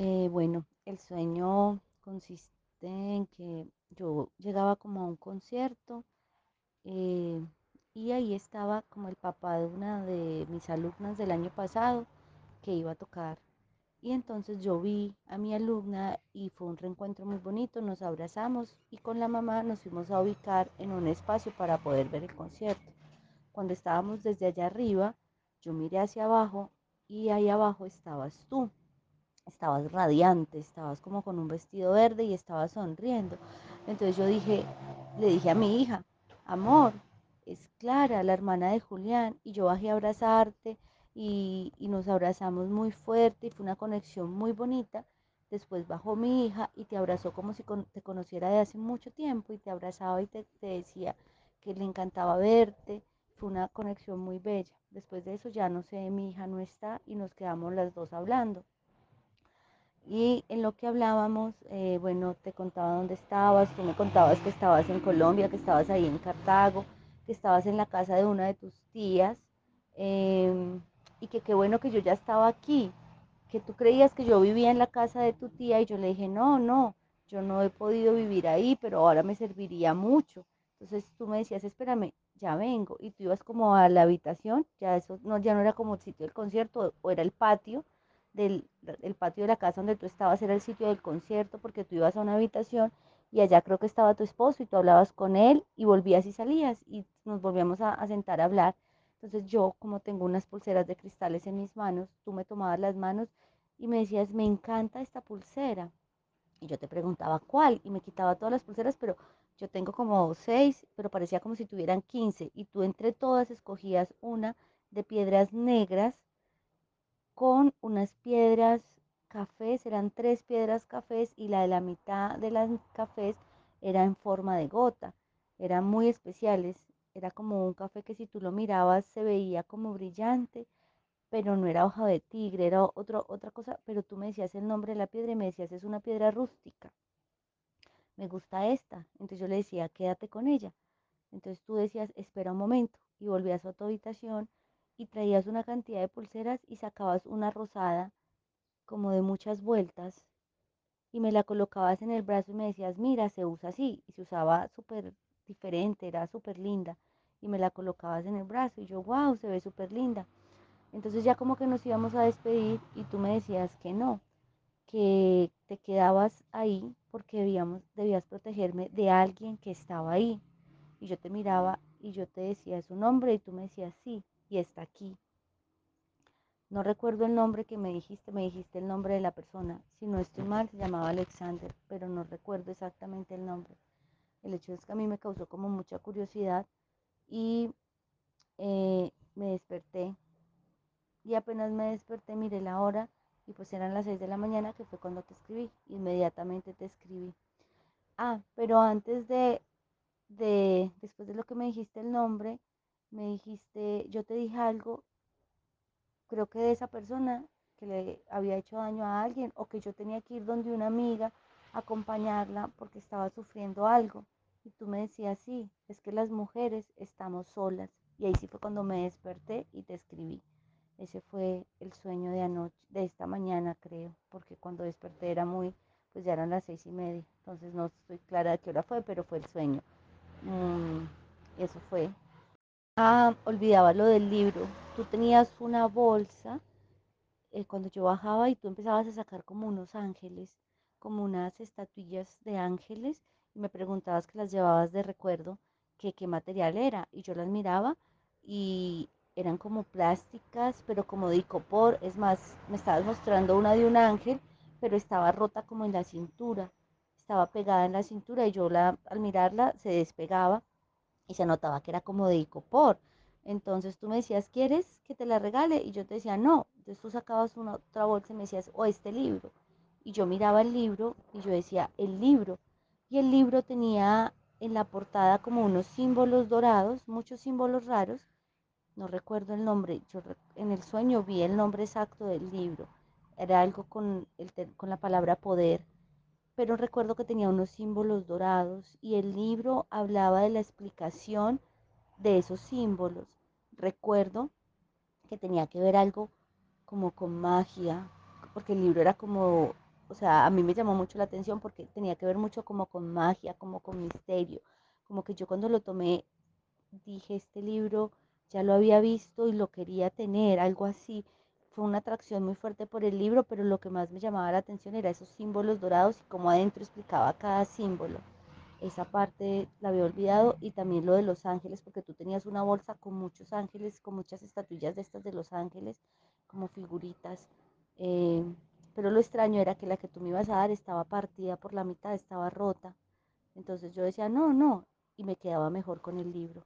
Eh, bueno, el sueño consiste en que yo llegaba como a un concierto eh, y ahí estaba como el papá de una de mis alumnas del año pasado que iba a tocar. Y entonces yo vi a mi alumna y fue un reencuentro muy bonito, nos abrazamos y con la mamá nos fuimos a ubicar en un espacio para poder ver el concierto. Cuando estábamos desde allá arriba, yo miré hacia abajo y ahí abajo estabas tú estabas radiante, estabas como con un vestido verde y estabas sonriendo. Entonces yo dije, le dije a mi hija, amor, es Clara, la hermana de Julián, y yo bajé a abrazarte y, y nos abrazamos muy fuerte y fue una conexión muy bonita. Después bajó mi hija y te abrazó como si con, te conociera de hace mucho tiempo y te abrazaba y te, te decía que le encantaba verte. Fue una conexión muy bella. Después de eso ya no sé, mi hija no está y nos quedamos las dos hablando. Y en lo que hablábamos, eh, bueno, te contaba dónde estabas, tú me contabas que estabas en Colombia, que estabas ahí en Cartago, que estabas en la casa de una de tus tías, eh, y que qué bueno que yo ya estaba aquí, que tú creías que yo vivía en la casa de tu tía y yo le dije, no, no, yo no he podido vivir ahí, pero ahora me serviría mucho. Entonces tú me decías, espérame, ya vengo, y tú ibas como a la habitación, ya eso no, ya no era como el sitio del concierto, o era el patio, del el patio de la casa donde tú estabas era el sitio del concierto porque tú ibas a una habitación y allá creo que estaba tu esposo y tú hablabas con él y volvías y salías y nos volvíamos a, a sentar a hablar. Entonces yo, como tengo unas pulseras de cristales en mis manos, tú me tomabas las manos y me decías, me encanta esta pulsera. Y yo te preguntaba cuál y me quitaba todas las pulseras, pero yo tengo como seis, pero parecía como si tuvieran quince. Y tú entre todas escogías una de piedras negras con unas piedras cafés, eran tres piedras cafés y la de la mitad de las cafés era en forma de gota. Eran muy especiales. Era como un café que si tú lo mirabas se veía como brillante, pero no era hoja de tigre, era otro, otra cosa. Pero tú me decías el nombre de la piedra y me decías es una piedra rústica. Me gusta esta. Entonces yo le decía, quédate con ella. Entonces tú decías, espera un momento. Y volvías a tu habitación y traías una cantidad de pulseras y sacabas una rosada como de muchas vueltas y me la colocabas en el brazo y me decías, mira, se usa así. Y se usaba súper diferente, era súper linda. Y me la colocabas en el brazo y yo, wow, se ve súper linda. Entonces ya como que nos íbamos a despedir y tú me decías que no, que te quedabas ahí porque debíamos, debías protegerme de alguien que estaba ahí. Y yo te miraba y yo te decía su nombre y tú me decías sí, y está aquí. No recuerdo el nombre que me dijiste, me dijiste el nombre de la persona. Si no estoy mal, se llamaba Alexander, pero no recuerdo exactamente el nombre. El hecho es que a mí me causó como mucha curiosidad y eh, me desperté. Y apenas me desperté, miré la hora y pues eran las 6 de la mañana, que fue cuando te escribí. Inmediatamente te escribí. Ah, pero antes de, de, después de lo que me dijiste el nombre, me dijiste, yo te dije algo creo que de esa persona que le había hecho daño a alguien o que yo tenía que ir donde una amiga a acompañarla porque estaba sufriendo algo. Y tú me decías, sí, es que las mujeres estamos solas. Y ahí sí fue cuando me desperté y te escribí. Ese fue el sueño de anoche, de esta mañana creo, porque cuando desperté era muy, pues ya eran las seis y media. Entonces no estoy clara de qué hora fue, pero fue el sueño. Mm, eso fue. Ah, olvidaba lo del libro. Tú tenías una bolsa eh, cuando yo bajaba y tú empezabas a sacar como unos ángeles, como unas estatuillas de ángeles y me preguntabas que las llevabas de recuerdo, que qué material era. Y yo las miraba y eran como plásticas, pero como de icopor. Es más, me estabas mostrando una de un ángel, pero estaba rota como en la cintura. Estaba pegada en la cintura y yo la, al mirarla se despegaba y se notaba que era como de icopor. Entonces tú me decías, ¿quieres que te la regale? Y yo te decía, no. Entonces tú sacabas una otra bolsa y me decías, o este libro. Y yo miraba el libro y yo decía, el libro. Y el libro tenía en la portada como unos símbolos dorados, muchos símbolos raros. No recuerdo el nombre. Yo en el sueño vi el nombre exacto del libro. Era algo con, el, con la palabra poder pero recuerdo que tenía unos símbolos dorados y el libro hablaba de la explicación de esos símbolos. Recuerdo que tenía que ver algo como con magia, porque el libro era como o sea, a mí me llamó mucho la atención porque tenía que ver mucho como con magia, como con misterio, como que yo cuando lo tomé dije, este libro ya lo había visto y lo quería tener, algo así. Una atracción muy fuerte por el libro, pero lo que más me llamaba la atención era esos símbolos dorados y cómo adentro explicaba cada símbolo. Esa parte la había olvidado y también lo de los ángeles, porque tú tenías una bolsa con muchos ángeles, con muchas estatuillas de estas de los ángeles, como figuritas. Eh, pero lo extraño era que la que tú me ibas a dar estaba partida por la mitad, estaba rota. Entonces yo decía, no, no, y me quedaba mejor con el libro.